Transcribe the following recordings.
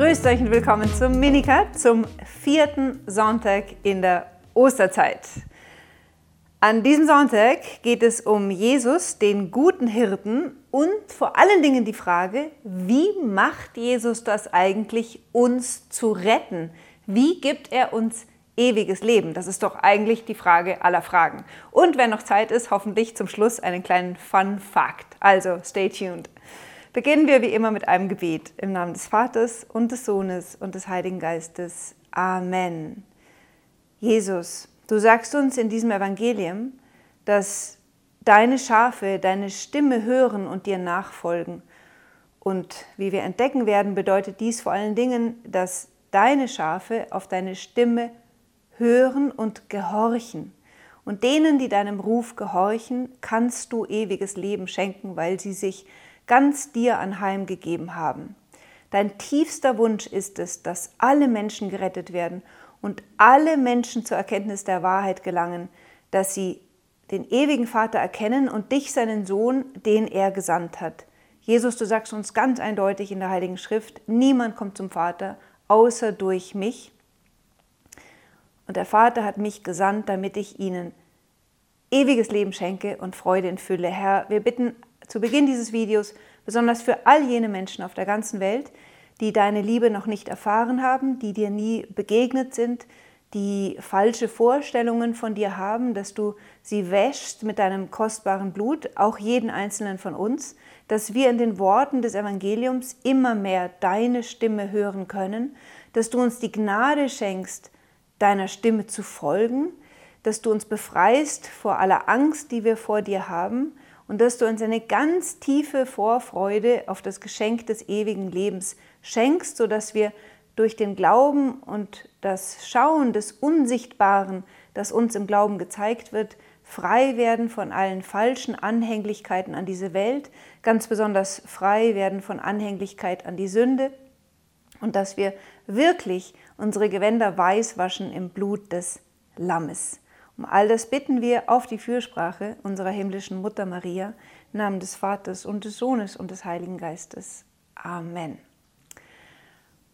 Grüßt euch und willkommen zum Minikat, zum vierten Sonntag in der Osterzeit. An diesem Sonntag geht es um Jesus, den guten Hirten und vor allen Dingen die Frage, wie macht Jesus das eigentlich, uns zu retten? Wie gibt er uns ewiges Leben? Das ist doch eigentlich die Frage aller Fragen. Und wenn noch Zeit ist, hoffentlich zum Schluss einen kleinen Fun Fact. Also stay tuned. Beginnen wir wie immer mit einem Gebet im Namen des Vaters und des Sohnes und des Heiligen Geistes. Amen. Jesus, du sagst uns in diesem Evangelium, dass deine Schafe deine Stimme hören und dir nachfolgen. Und wie wir entdecken werden, bedeutet dies vor allen Dingen, dass deine Schafe auf deine Stimme hören und gehorchen. Und denen, die deinem Ruf gehorchen, kannst du ewiges Leben schenken, weil sie sich ganz dir anheimgegeben haben. Dein tiefster Wunsch ist es, dass alle Menschen gerettet werden und alle Menschen zur Erkenntnis der Wahrheit gelangen, dass sie den ewigen Vater erkennen und dich, seinen Sohn, den er gesandt hat. Jesus, du sagst uns ganz eindeutig in der Heiligen Schrift, niemand kommt zum Vater außer durch mich. Und der Vater hat mich gesandt, damit ich ihnen ewiges Leben schenke und Freude in Fülle. Herr, wir bitten zu Beginn dieses Videos, besonders für all jene Menschen auf der ganzen Welt, die deine Liebe noch nicht erfahren haben, die dir nie begegnet sind, die falsche Vorstellungen von dir haben, dass du sie wäschst mit deinem kostbaren Blut, auch jeden einzelnen von uns, dass wir in den Worten des Evangeliums immer mehr deine Stimme hören können, dass du uns die Gnade schenkst, deiner Stimme zu folgen, dass du uns befreist vor aller Angst, die wir vor dir haben und dass du uns eine ganz tiefe Vorfreude auf das Geschenk des ewigen Lebens schenkst, sodass wir durch den Glauben und das Schauen des Unsichtbaren, das uns im Glauben gezeigt wird, frei werden von allen falschen Anhänglichkeiten an diese Welt, ganz besonders frei werden von Anhänglichkeit an die Sünde und dass wir wirklich unsere Gewänder weiß waschen im Blut des Lammes. Um all das bitten wir auf die Fürsprache unserer himmlischen Mutter Maria, im Namen des Vaters und des Sohnes und des Heiligen Geistes. Amen.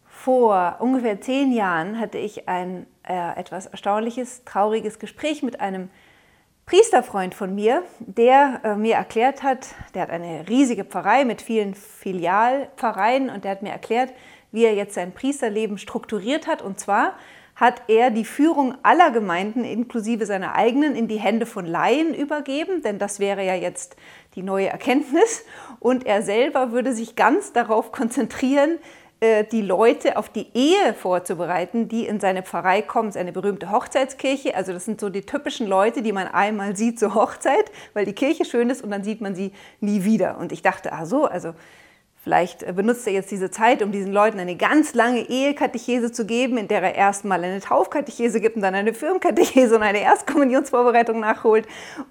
Vor ungefähr zehn Jahren hatte ich ein äh, etwas erstaunliches, trauriges Gespräch mit einem Priesterfreund von mir, der äh, mir erklärt hat, der hat eine riesige Pfarrei mit vielen Filialpfarreien und der hat mir erklärt, wie er jetzt sein Priesterleben strukturiert hat. Und zwar hat er die Führung aller Gemeinden inklusive seiner eigenen in die Hände von Laien übergeben, denn das wäre ja jetzt die neue Erkenntnis. Und er selber würde sich ganz darauf konzentrieren, äh, die Leute auf die Ehe vorzubereiten, die in seine Pfarrei kommen. Es ist eine berühmte Hochzeitskirche. Also das sind so die typischen Leute, die man einmal sieht zur Hochzeit, weil die Kirche schön ist und dann sieht man sie nie wieder. Und ich dachte, ah so, also Vielleicht benutzt er jetzt diese Zeit, um diesen Leuten eine ganz lange Ehekatechese zu geben, in der er erstmal eine Taufkatechese gibt und dann eine Firmenkatechese und eine Erstkommunionsvorbereitung nachholt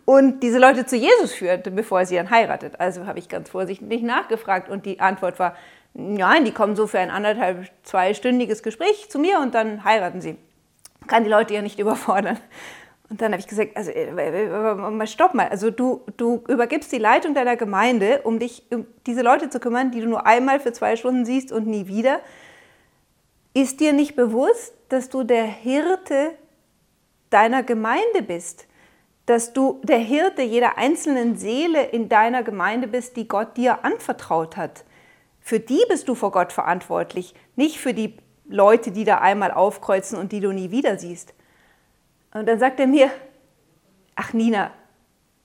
und diese Leute zu Jesus führt, bevor er sie dann heiratet. Also habe ich ganz vorsichtig nachgefragt und die Antwort war, nein, die kommen so für ein anderthalb, zweistündiges Gespräch zu mir und dann heiraten sie. Kann die Leute ja nicht überfordern. Und dann habe ich gesagt, also äh, stopp mal, also du, du übergibst die Leitung deiner Gemeinde, um dich um diese Leute zu kümmern, die du nur einmal für zwei Stunden siehst und nie wieder. Ist dir nicht bewusst, dass du der Hirte deiner Gemeinde bist? Dass du der Hirte jeder einzelnen Seele in deiner Gemeinde bist, die Gott dir anvertraut hat? Für die bist du vor Gott verantwortlich, nicht für die Leute, die da einmal aufkreuzen und die du nie wieder siehst. Und dann sagt er mir, ach Nina,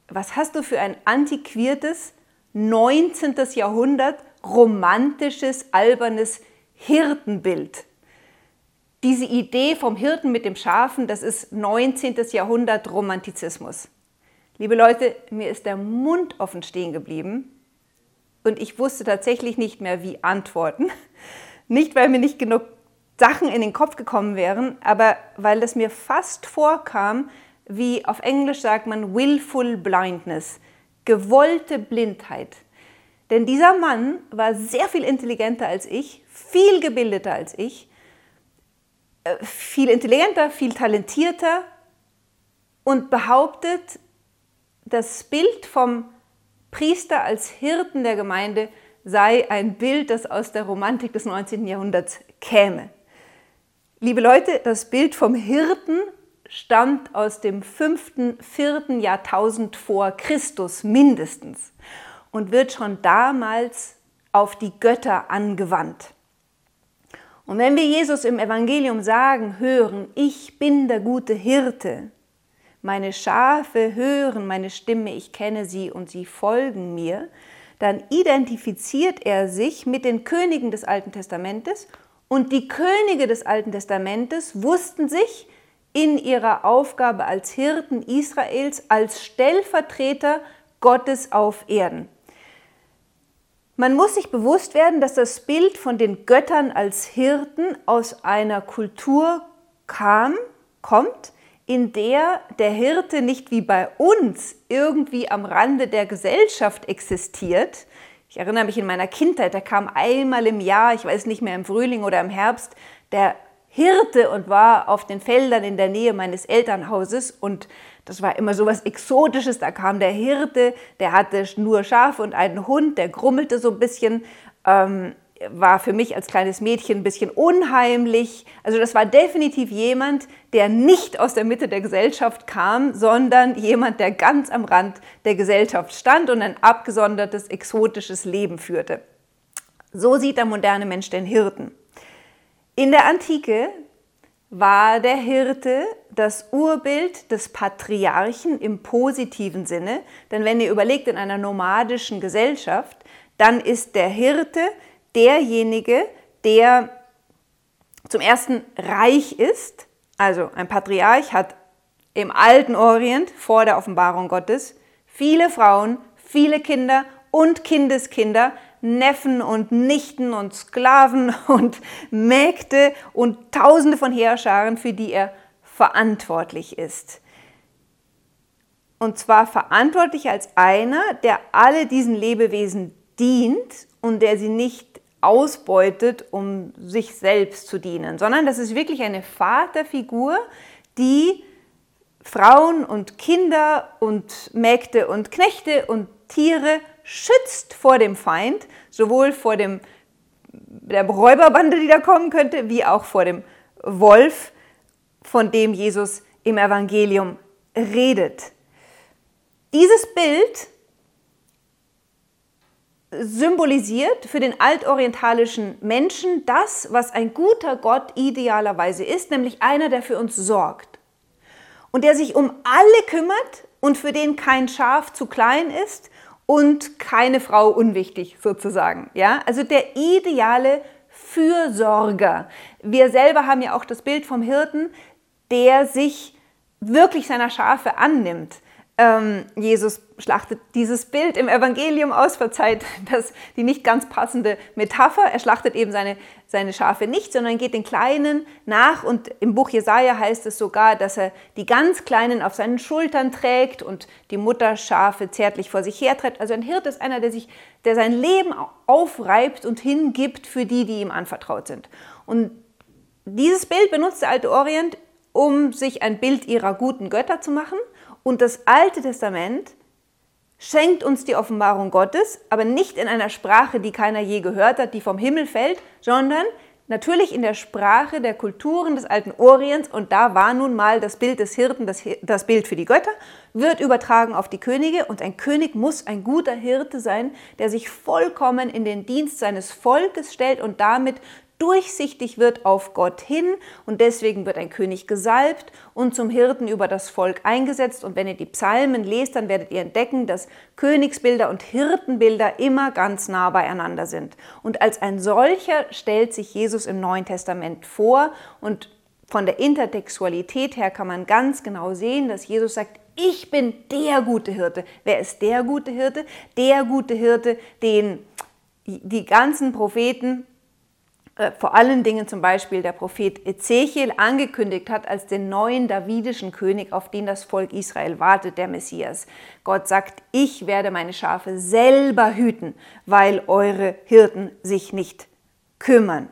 was hast du für ein antiquiertes 19. Jahrhundert romantisches, albernes Hirtenbild? Diese Idee vom Hirten mit dem Schafen, das ist 19. Jahrhundert Romantizismus. Liebe Leute, mir ist der Mund offen stehen geblieben und ich wusste tatsächlich nicht mehr, wie antworten. Nicht, weil mir nicht genug Sachen in den Kopf gekommen wären, aber weil es mir fast vorkam, wie auf Englisch sagt man willful blindness, gewollte Blindheit. Denn dieser Mann war sehr viel intelligenter als ich, viel gebildeter als ich, äh, viel intelligenter, viel talentierter und behauptet, das Bild vom Priester als Hirten der Gemeinde sei ein Bild, das aus der Romantik des 19. Jahrhunderts käme. Liebe Leute, das Bild vom Hirten stammt aus dem 5., 4. Jahrtausend vor Christus mindestens und wird schon damals auf die Götter angewandt. Und wenn wir Jesus im Evangelium sagen, hören, ich bin der gute Hirte, meine Schafe hören meine Stimme, ich kenne sie und sie folgen mir, dann identifiziert er sich mit den Königen des Alten Testamentes und die Könige des Alten Testamentes wussten sich in ihrer Aufgabe als Hirten Israels als Stellvertreter Gottes auf Erden. Man muss sich bewusst werden, dass das Bild von den Göttern als Hirten aus einer Kultur kam, kommt, in der der Hirte nicht wie bei uns irgendwie am Rande der Gesellschaft existiert. Ich erinnere mich in meiner Kindheit, da kam einmal im Jahr, ich weiß nicht mehr im Frühling oder im Herbst, der Hirte und war auf den Feldern in der Nähe meines Elternhauses und das war immer so was Exotisches. Da kam der Hirte, der hatte nur Schafe und einen Hund, der grummelte so ein bisschen, ähm, war für mich als kleines Mädchen ein bisschen unheimlich. Also das war definitiv jemand, der nicht aus der Mitte der Gesellschaft kam, sondern jemand, der ganz am Rand der Gesellschaft stand und ein abgesondertes, exotisches Leben führte. So sieht der moderne Mensch den Hirten. In der Antike war der Hirte das Urbild des Patriarchen im positiven Sinne. Denn wenn ihr überlegt, in einer nomadischen Gesellschaft, dann ist der Hirte derjenige, der zum ersten reich ist. Also ein Patriarch hat im alten Orient vor der Offenbarung Gottes viele Frauen, viele Kinder und Kindeskinder, Neffen und Nichten und Sklaven und Mägde und Tausende von Heerscharen, für die er verantwortlich ist. Und zwar verantwortlich als einer, der alle diesen Lebewesen dient und der sie nicht ausbeutet, um sich selbst zu dienen, sondern das ist wirklich eine Vaterfigur, die Frauen und Kinder und Mägde und Knechte und Tiere schützt vor dem Feind, sowohl vor dem, der Räuberbande, die da kommen könnte, wie auch vor dem Wolf, von dem Jesus im Evangelium redet. Dieses Bild symbolisiert für den altorientalischen Menschen das, was ein guter Gott idealerweise ist, nämlich einer, der für uns sorgt und der sich um alle kümmert und für den kein Schaf zu klein ist und keine Frau unwichtig sozusagen. Ja? Also der ideale Fürsorger. Wir selber haben ja auch das Bild vom Hirten, der sich wirklich seiner Schafe annimmt. Ähm, Jesus schlachtet dieses Bild im Evangelium aus, verzeiht das die nicht ganz passende Metapher. Er schlachtet eben seine, seine Schafe nicht, sondern geht den Kleinen nach. Und im Buch Jesaja heißt es sogar, dass er die ganz Kleinen auf seinen Schultern trägt und die Mutterschafe zärtlich vor sich herträgt. Also ein Hirt ist einer, der, sich, der sein Leben aufreibt und hingibt für die, die ihm anvertraut sind. Und dieses Bild benutzt der alte Orient, um sich ein Bild ihrer guten Götter zu machen und das Alte Testament schenkt uns die Offenbarung Gottes, aber nicht in einer Sprache, die keiner je gehört hat, die vom Himmel fällt, sondern natürlich in der Sprache der Kulturen des alten Orients. Und da war nun mal das Bild des Hirten, das, das, Bild für die Götter, wird übertragen auf die Könige. Und ein König muss ein guter Hirte sein, der sich vollkommen in den Dienst seines Volkes stellt und damit durchsichtig wird auf Gott hin und deswegen wird ein König gesalbt und zum Hirten über das Volk eingesetzt. Und wenn ihr die Psalmen lest, dann werdet ihr entdecken, dass Königsbilder und Hirtenbilder immer ganz nah beieinander sind. Und als ein solcher stellt sich Jesus im Neuen Testament vor und von der Intertextualität her kann man ganz genau sehen, dass Jesus sagt, ich bin der gute Hirte. Wer ist der gute Hirte? Der gute Hirte, den die ganzen Propheten vor allen Dingen zum Beispiel der Prophet Ezechiel angekündigt hat als den neuen davidischen König, auf den das Volk Israel wartet, der Messias. Gott sagt, ich werde meine Schafe selber hüten, weil eure Hirten sich nicht kümmern.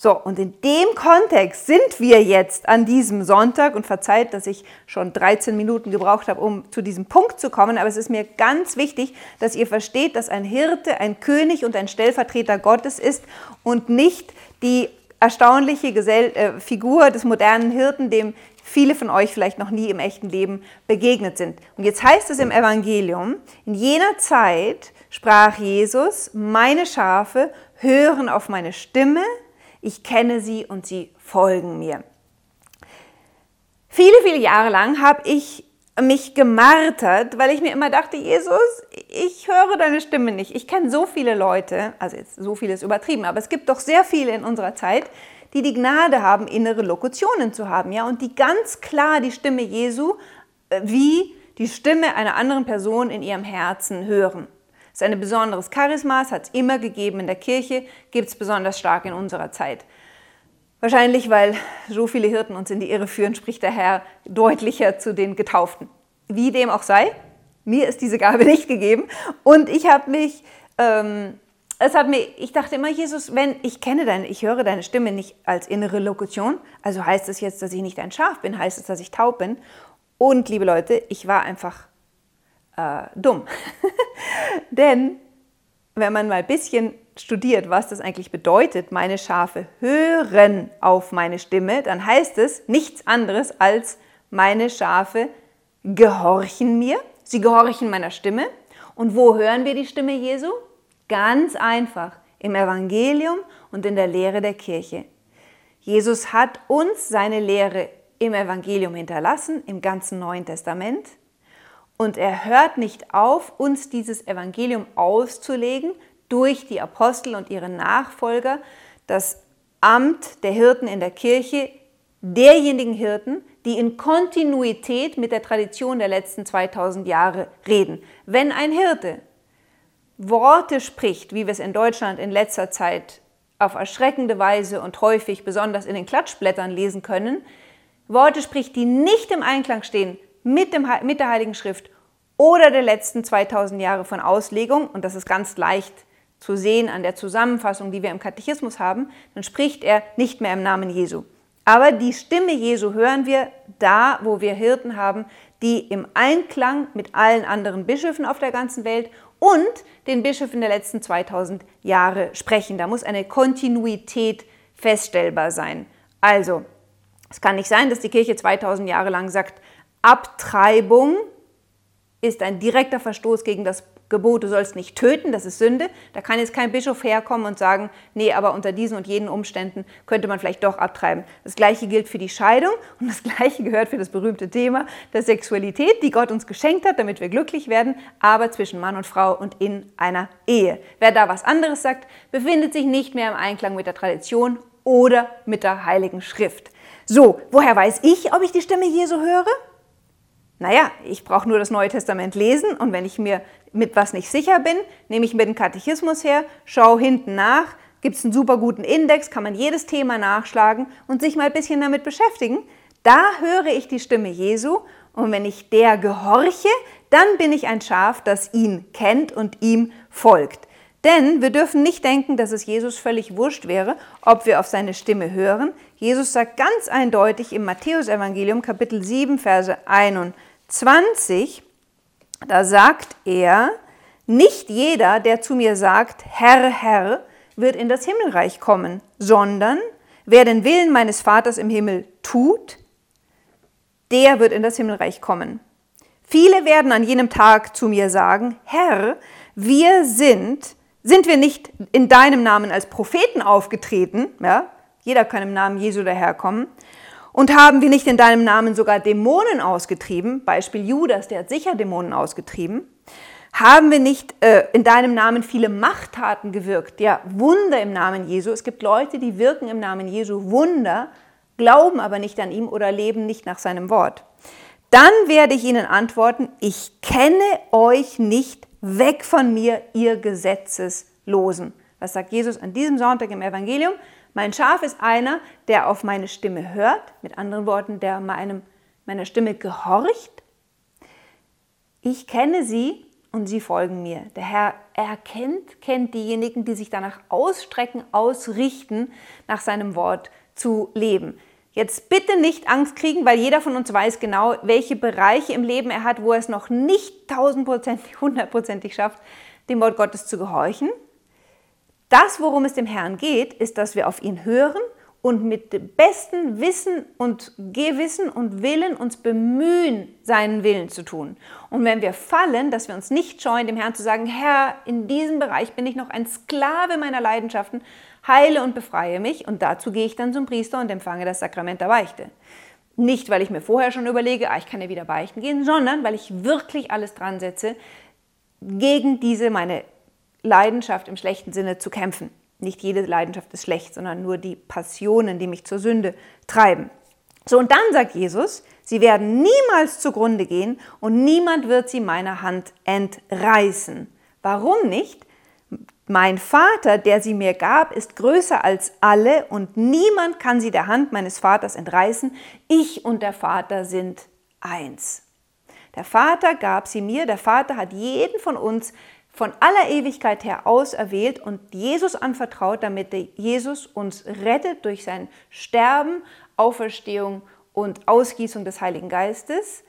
So, und in dem Kontext sind wir jetzt an diesem Sonntag und verzeiht, dass ich schon 13 Minuten gebraucht habe, um zu diesem Punkt zu kommen, aber es ist mir ganz wichtig, dass ihr versteht, dass ein Hirte ein König und ein Stellvertreter Gottes ist und nicht die erstaunliche Gesell äh, Figur des modernen Hirten, dem viele von euch vielleicht noch nie im echten Leben begegnet sind. Und jetzt heißt es im Evangelium, in jener Zeit sprach Jesus, meine Schafe hören auf meine Stimme, ich kenne sie und sie folgen mir. Viele, viele Jahre lang habe ich mich gemartert, weil ich mir immer dachte, Jesus, ich höre deine Stimme nicht. Ich kenne so viele Leute, also jetzt so viel ist übertrieben, aber es gibt doch sehr viele in unserer Zeit, die die Gnade haben, innere Lokutionen zu haben, ja, und die ganz klar die Stimme Jesu äh, wie die Stimme einer anderen Person in ihrem Herzen hören. Das ist ein besonderes Charisma, es hat es immer gegeben in der Kirche, gibt es besonders stark in unserer Zeit. Wahrscheinlich, weil so viele Hirten uns in die Irre führen, spricht der Herr deutlicher zu den Getauften. Wie dem auch sei, mir ist diese Gabe nicht gegeben und ich habe mich ähm, es hat mir, ich dachte immer, Jesus, wenn ich kenne deine, ich höre deine Stimme nicht als innere Lokution, also heißt es jetzt, dass ich nicht ein Schaf bin, heißt es, dass ich taub bin. Und liebe Leute, ich war einfach äh, dumm. Denn wenn man mal ein bisschen studiert, was das eigentlich bedeutet, meine Schafe hören auf meine Stimme, dann heißt es nichts anderes als meine Schafe gehorchen mir, sie gehorchen meiner Stimme. Und wo hören wir die Stimme Jesu? Ganz einfach im Evangelium und in der Lehre der Kirche. Jesus hat uns seine Lehre im Evangelium hinterlassen, im ganzen Neuen Testament. Und er hört nicht auf, uns dieses Evangelium auszulegen durch die Apostel und ihre Nachfolger, das Amt der Hirten in der Kirche, derjenigen Hirten, die in Kontinuität mit der Tradition der letzten 2000 Jahre reden. Wenn ein Hirte Worte spricht, wie wir es in Deutschland in letzter Zeit auf erschreckende Weise und häufig besonders in den Klatschblättern lesen können, Worte spricht, die nicht im Einklang stehen mit, dem, mit der Heiligen Schrift oder der letzten 2000 Jahre von Auslegung, und das ist ganz leicht zu sehen an der Zusammenfassung, die wir im Katechismus haben, dann spricht er nicht mehr im Namen Jesu. Aber die Stimme Jesu hören wir da, wo wir Hirten haben, die im Einklang mit allen anderen Bischöfen auf der ganzen Welt und den Bischöfen der letzten 2000 Jahre sprechen. Da muss eine Kontinuität feststellbar sein. Also, es kann nicht sein, dass die Kirche 2000 Jahre lang sagt, Abtreibung ist ein direkter Verstoß gegen das Gebot, du sollst nicht töten, das ist Sünde. Da kann jetzt kein Bischof herkommen und sagen, nee, aber unter diesen und jenen Umständen könnte man vielleicht doch abtreiben. Das gleiche gilt für die Scheidung und das gleiche gehört für das berühmte Thema der Sexualität, die Gott uns geschenkt hat, damit wir glücklich werden, aber zwischen Mann und Frau und in einer Ehe. Wer da was anderes sagt, befindet sich nicht mehr im Einklang mit der Tradition oder mit der Heiligen Schrift. So, woher weiß ich, ob ich die Stimme Jesu höre? Naja, ich brauche nur das Neue Testament lesen und wenn ich mir mit was nicht sicher bin, nehme ich mir den Katechismus her, schaue hinten nach, gibt es einen super guten Index, kann man jedes Thema nachschlagen und sich mal ein bisschen damit beschäftigen. Da höre ich die Stimme Jesu und wenn ich der gehorche, dann bin ich ein Schaf, das ihn kennt und ihm folgt. Denn wir dürfen nicht denken, dass es Jesus völlig wurscht wäre, ob wir auf seine Stimme hören. Jesus sagt ganz eindeutig im Matthäusevangelium Kapitel 7, Verse 21, 20, da sagt er, nicht jeder, der zu mir sagt, Herr, Herr, wird in das Himmelreich kommen, sondern wer den Willen meines Vaters im Himmel tut, der wird in das Himmelreich kommen. Viele werden an jenem Tag zu mir sagen, Herr, wir sind, sind wir nicht in deinem Namen als Propheten aufgetreten, ja, jeder kann im Namen Jesu daherkommen, und haben wir nicht in deinem Namen sogar Dämonen ausgetrieben? Beispiel Judas, der hat sicher Dämonen ausgetrieben. Haben wir nicht äh, in deinem Namen viele Machttaten gewirkt? Ja, Wunder im Namen Jesu. Es gibt Leute, die wirken im Namen Jesu Wunder, glauben aber nicht an ihm oder leben nicht nach seinem Wort. Dann werde ich ihnen antworten, ich kenne euch nicht, weg von mir, ihr Gesetzeslosen. Was sagt Jesus an diesem Sonntag im Evangelium? Mein Schaf ist einer, der auf meine Stimme hört, mit anderen Worten, der meinem, meiner Stimme gehorcht. Ich kenne sie und sie folgen mir. Der Herr erkennt, kennt diejenigen, die sich danach ausstrecken, ausrichten, nach seinem Wort zu leben. Jetzt bitte nicht Angst kriegen, weil jeder von uns weiß genau, welche Bereiche im Leben er hat, wo er es noch nicht tausendprozentig, hundertprozentig schafft, dem Wort Gottes zu gehorchen. Das, worum es dem Herrn geht, ist, dass wir auf ihn hören und mit dem besten Wissen und Gewissen und Willen uns bemühen, seinen Willen zu tun. Und wenn wir fallen, dass wir uns nicht scheuen, dem Herrn zu sagen, Herr, in diesem Bereich bin ich noch ein Sklave meiner Leidenschaften, heile und befreie mich. Und dazu gehe ich dann zum Priester und empfange das Sakrament der Beichte. Nicht, weil ich mir vorher schon überlege, ah, ich kann ja wieder beichten gehen, sondern weil ich wirklich alles dran setze, gegen diese meine Leidenschaft im schlechten Sinne zu kämpfen. Nicht jede Leidenschaft ist schlecht, sondern nur die Passionen, die mich zur Sünde treiben. So, und dann sagt Jesus, sie werden niemals zugrunde gehen und niemand wird sie meiner Hand entreißen. Warum nicht? Mein Vater, der sie mir gab, ist größer als alle und niemand kann sie der Hand meines Vaters entreißen. Ich und der Vater sind eins. Der Vater gab sie mir, der Vater hat jeden von uns von aller Ewigkeit her auserwählt und Jesus anvertraut, damit Jesus uns rettet durch sein Sterben, Auferstehung und Ausgießung des Heiligen Geistes.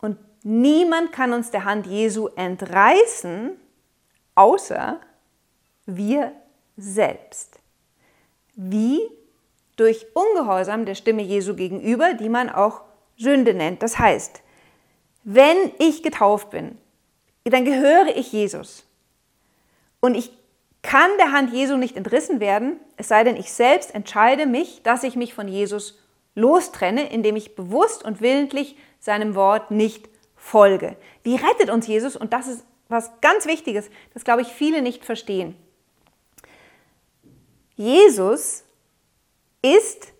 Und niemand kann uns der Hand Jesu entreißen, außer wir selbst. Wie? Durch Ungehorsam der Stimme Jesu gegenüber, die man auch Sünde nennt. Das heißt, wenn ich getauft bin, dann gehöre ich Jesus. Und ich kann der Hand Jesu nicht entrissen werden, es sei denn, ich selbst entscheide mich, dass ich mich von Jesus lostrenne, indem ich bewusst und willentlich seinem Wort nicht folge. Wie rettet uns Jesus? Und das ist was ganz Wichtiges, das glaube ich viele nicht verstehen. Jesus ist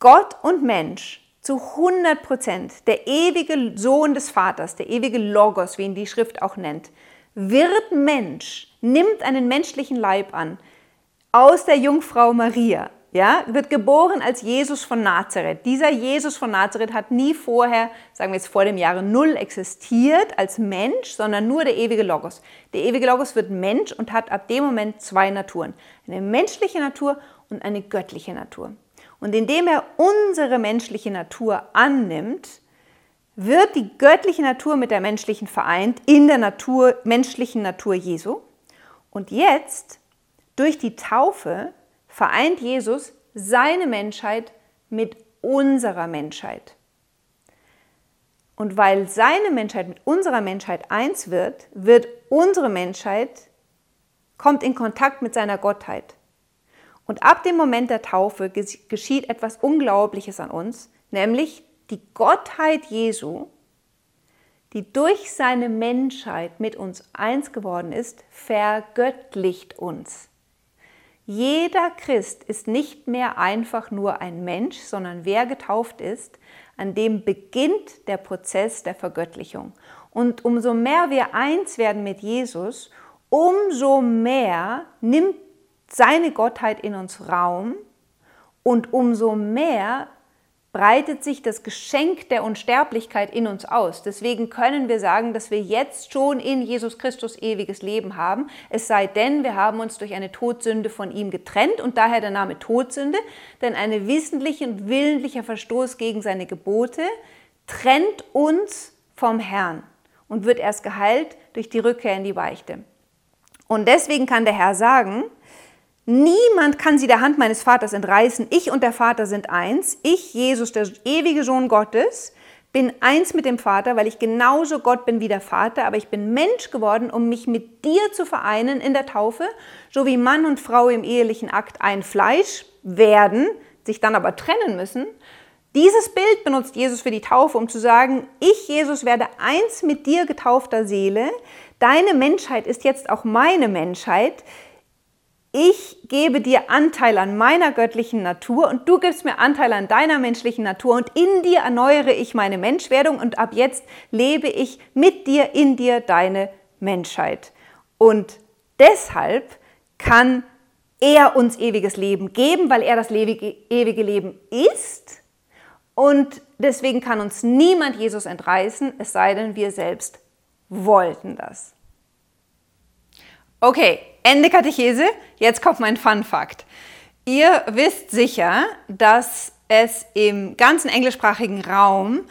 Gott und Mensch zu 100 Prozent, der ewige Sohn des Vaters, der ewige Logos, wie ihn die Schrift auch nennt, wird Mensch, nimmt einen menschlichen Leib an, aus der Jungfrau Maria, ja, wird geboren als Jesus von Nazareth. Dieser Jesus von Nazareth hat nie vorher, sagen wir jetzt vor dem Jahre Null, existiert als Mensch, sondern nur der ewige Logos. Der ewige Logos wird Mensch und hat ab dem Moment zwei Naturen. Eine menschliche Natur und eine göttliche Natur. Und indem er unsere menschliche Natur annimmt, wird die göttliche Natur mit der menschlichen vereint in der Natur, menschlichen Natur Jesu. Und jetzt, durch die Taufe, vereint Jesus seine Menschheit mit unserer Menschheit. Und weil seine Menschheit mit unserer Menschheit eins wird, wird unsere Menschheit kommt in Kontakt mit seiner Gottheit. Und ab dem Moment der Taufe geschieht etwas Unglaubliches an uns, nämlich die Gottheit Jesu, die durch seine Menschheit mit uns eins geworden ist, vergöttlicht uns. Jeder Christ ist nicht mehr einfach nur ein Mensch, sondern wer getauft ist, an dem beginnt der Prozess der Vergöttlichung. Und umso mehr wir eins werden mit Jesus, umso mehr nimmt seine Gottheit in uns Raum und umso mehr breitet sich das Geschenk der Unsterblichkeit in uns aus. Deswegen können wir sagen, dass wir jetzt schon in Jesus Christus ewiges Leben haben, es sei denn, wir haben uns durch eine Todsünde von ihm getrennt und daher der Name Todsünde, denn ein wissentlicher und willentlicher Verstoß gegen seine Gebote trennt uns vom Herrn und wird erst geheilt durch die Rückkehr in die Beichte. Und deswegen kann der Herr sagen, Niemand kann sie der Hand meines Vaters entreißen. Ich und der Vater sind eins. Ich, Jesus, der ewige Sohn Gottes, bin eins mit dem Vater, weil ich genauso Gott bin wie der Vater, aber ich bin Mensch geworden, um mich mit dir zu vereinen in der Taufe, so wie Mann und Frau im ehelichen Akt ein Fleisch werden, sich dann aber trennen müssen. Dieses Bild benutzt Jesus für die Taufe, um zu sagen, ich, Jesus, werde eins mit dir getaufter Seele. Deine Menschheit ist jetzt auch meine Menschheit ich gebe dir Anteil an meiner göttlichen Natur und du gibst mir Anteil an deiner menschlichen Natur und in dir erneuere ich meine Menschwerdung und ab jetzt lebe ich mit dir, in dir deine Menschheit. Und deshalb kann er uns ewiges Leben geben, weil er das ewige Leben ist. Und deswegen kann uns niemand Jesus entreißen, es sei denn, wir selbst wollten das. Okay, Ende Katechese. Jetzt kommt mein Fun Fact. Ihr wisst sicher, dass es im ganzen englischsprachigen Raum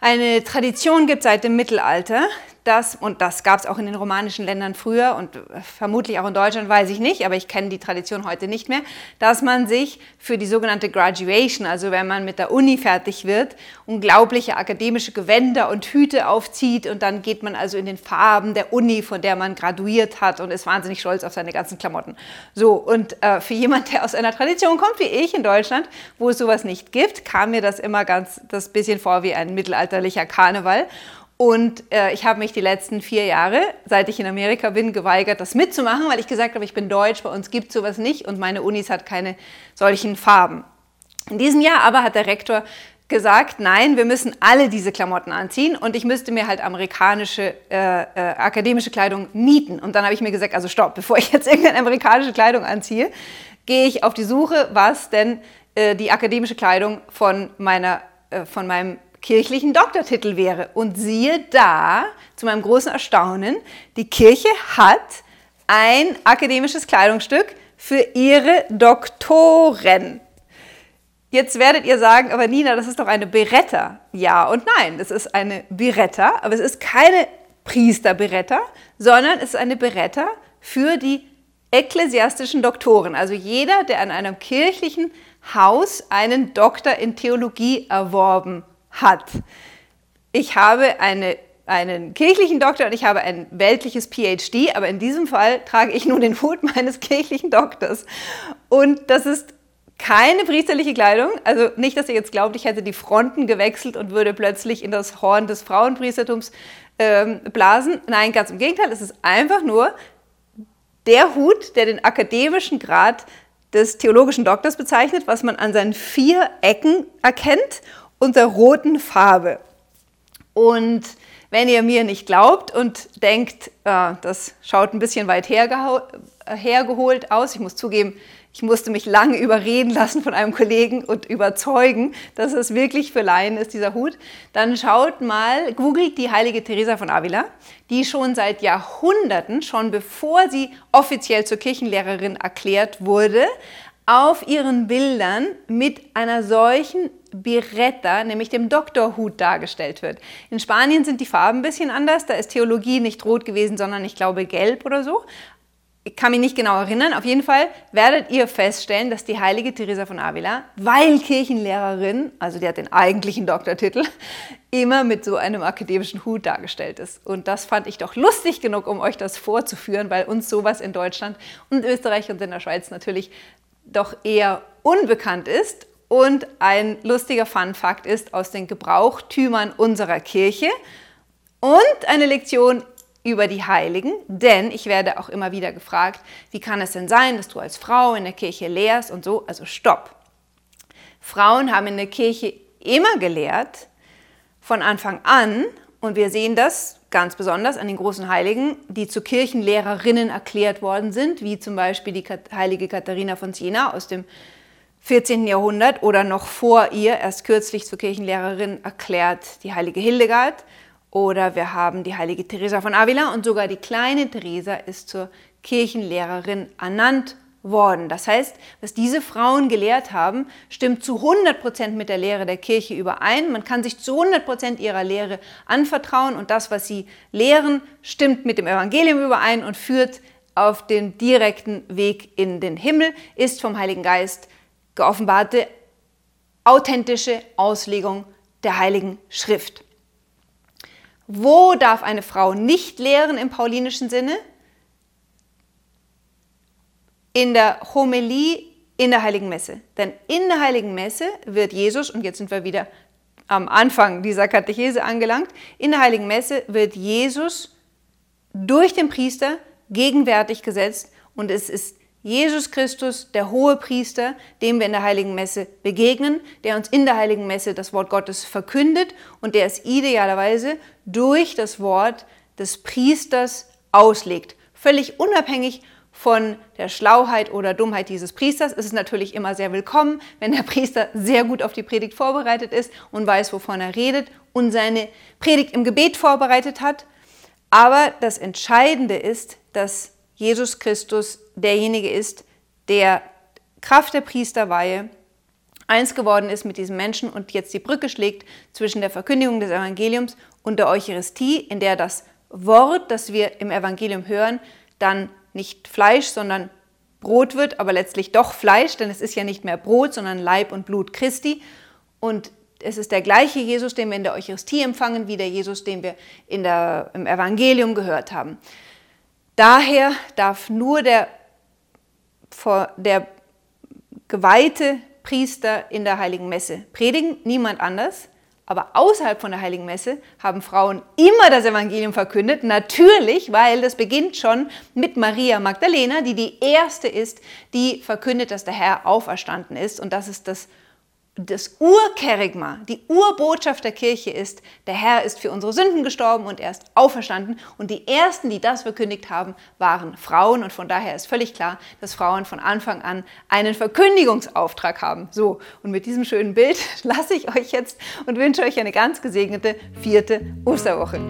eine Tradition gibt seit dem Mittelalter, das, und das gab es auch in den romanischen Ländern früher und vermutlich auch in Deutschland, weiß ich nicht, aber ich kenne die Tradition heute nicht mehr, dass man sich für die sogenannte Graduation, also wenn man mit der Uni fertig wird, unglaubliche akademische Gewänder und Hüte aufzieht und dann geht man also in den Farben der Uni, von der man graduiert hat und ist wahnsinnig stolz auf seine ganzen Klamotten. So, und äh, für jemand, der aus einer Tradition kommt wie ich in Deutschland, wo es sowas nicht gibt, kam mir das immer ganz das bisschen vor wie ein mittelalterlicher Karneval. Und äh, ich habe mich die letzten vier Jahre, seit ich in Amerika bin, geweigert, das mitzumachen, weil ich gesagt habe, ich bin deutsch, bei uns gibt es sowas nicht und meine Unis hat keine solchen Farben. In diesem Jahr aber hat der Rektor gesagt, nein, wir müssen alle diese Klamotten anziehen und ich müsste mir halt amerikanische äh, äh, akademische Kleidung mieten. Und dann habe ich mir gesagt, also stopp, bevor ich jetzt irgendeine amerikanische Kleidung anziehe, gehe ich auf die Suche, was denn äh, die akademische Kleidung von meiner, äh, von meinem kirchlichen Doktortitel wäre. Und siehe da, zu meinem großen Erstaunen, die Kirche hat ein akademisches Kleidungsstück für ihre Doktoren. Jetzt werdet ihr sagen, aber Nina, das ist doch eine Beretta. Ja und nein, das ist eine Beretta, aber es ist keine Priesterberetta, sondern es ist eine Beretta für die ekklesiastischen Doktoren. Also jeder, der an einem kirchlichen Haus einen Doktor in Theologie erworben hat. Ich habe eine, einen kirchlichen Doktor und ich habe ein weltliches PhD, aber in diesem Fall trage ich nur den Hut meines kirchlichen Doktors. Und das ist keine priesterliche Kleidung. Also nicht, dass ihr jetzt glaubt, ich hätte die Fronten gewechselt und würde plötzlich in das Horn des Frauenpriestertums ähm, blasen. Nein, ganz im Gegenteil. Es ist einfach nur der Hut, der den akademischen Grad des theologischen Doktors bezeichnet, was man an seinen vier Ecken erkennt und der roten Farbe. Und wenn ihr mir nicht glaubt und denkt, äh, das schaut ein bisschen weit hergeholt aus, ich muss zugeben, ich musste mich lange überreden lassen von einem Kollegen und überzeugen, dass es wirklich für Laien ist, dieser Hut, dann schaut mal, googelt die heilige Teresa von Avila, die schon seit Jahrhunderten, schon bevor sie offiziell zur Kirchenlehrerin erklärt wurde, auf ihren Bildern mit einer solchen Biretta, nämlich dem Doktorhut, dargestellt wird. In Spanien sind die Farben ein bisschen anders. Da ist Theologie nicht rot gewesen, sondern ich glaube gelb oder so. Ich kann mich nicht genau erinnern. Auf jeden Fall werdet ihr feststellen, dass die heilige Teresa von Avila, weil Kirchenlehrerin, also die hat den eigentlichen Doktortitel, immer mit so einem akademischen Hut dargestellt ist. Und das fand ich doch lustig genug, um euch das vorzuführen, weil uns sowas in Deutschland und Österreich und in der Schweiz natürlich doch eher unbekannt ist. Und ein lustiger Fun-Fakt ist aus den Gebrauchtümern unserer Kirche und eine Lektion über die Heiligen, denn ich werde auch immer wieder gefragt, wie kann es denn sein, dass du als Frau in der Kirche lehrst und so, also stopp. Frauen haben in der Kirche immer gelehrt, von Anfang an, und wir sehen das ganz besonders an den großen Heiligen, die zu Kirchenlehrerinnen erklärt worden sind, wie zum Beispiel die heilige Katharina von Siena aus dem 14. Jahrhundert oder noch vor ihr, erst kürzlich zur Kirchenlehrerin erklärt, die heilige Hildegard. Oder wir haben die heilige Teresa von Avila und sogar die kleine Teresa ist zur Kirchenlehrerin ernannt worden. Das heißt, was diese Frauen gelehrt haben, stimmt zu 100 Prozent mit der Lehre der Kirche überein. Man kann sich zu 100 Prozent ihrer Lehre anvertrauen und das, was sie lehren, stimmt mit dem Evangelium überein und führt auf den direkten Weg in den Himmel, ist vom Heiligen Geist geoffenbarte authentische Auslegung der Heiligen Schrift. Wo darf eine Frau nicht lehren im paulinischen Sinne? in der Homilie in der Heiligen Messe. Denn in der Heiligen Messe wird Jesus, und jetzt sind wir wieder am Anfang dieser Katechese angelangt, in der Heiligen Messe wird Jesus durch den Priester gegenwärtig gesetzt und es ist Jesus Christus, der hohe Priester, dem wir in der Heiligen Messe begegnen, der uns in der Heiligen Messe das Wort Gottes verkündet und der es idealerweise durch das Wort des Priesters auslegt. Völlig unabhängig von der Schlauheit oder Dummheit dieses Priesters ist es natürlich immer sehr willkommen, wenn der Priester sehr gut auf die Predigt vorbereitet ist und weiß, wovon er redet und seine Predigt im Gebet vorbereitet hat. Aber das Entscheidende ist, dass Jesus Christus derjenige ist, der Kraft der Priesterweihe eins geworden ist mit diesem Menschen und jetzt die Brücke schlägt zwischen der Verkündigung des Evangeliums und der Eucharistie, in der das Wort, das wir im Evangelium hören, dann nicht Fleisch, sondern Brot wird, aber letztlich doch Fleisch, denn es ist ja nicht mehr Brot, sondern Leib und Blut Christi. Und es ist der gleiche Jesus, den wir in der Eucharistie empfangen, wie der Jesus, den wir in der, im Evangelium gehört haben. Daher darf nur der, der geweihte Priester in der heiligen Messe predigen, niemand anders. Aber außerhalb von der Heiligen Messe haben Frauen immer das Evangelium verkündet. Natürlich, weil das beginnt schon mit Maria Magdalena, die die erste ist, die verkündet, dass der Herr auferstanden ist. Und das ist das das Urkerigma, die Urbotschaft der Kirche ist, der Herr ist für unsere Sünden gestorben und er ist auferstanden. Und die ersten, die das verkündigt haben, waren Frauen. Und von daher ist völlig klar, dass Frauen von Anfang an einen Verkündigungsauftrag haben. So, und mit diesem schönen Bild lasse ich euch jetzt und wünsche euch eine ganz gesegnete vierte Osterwoche.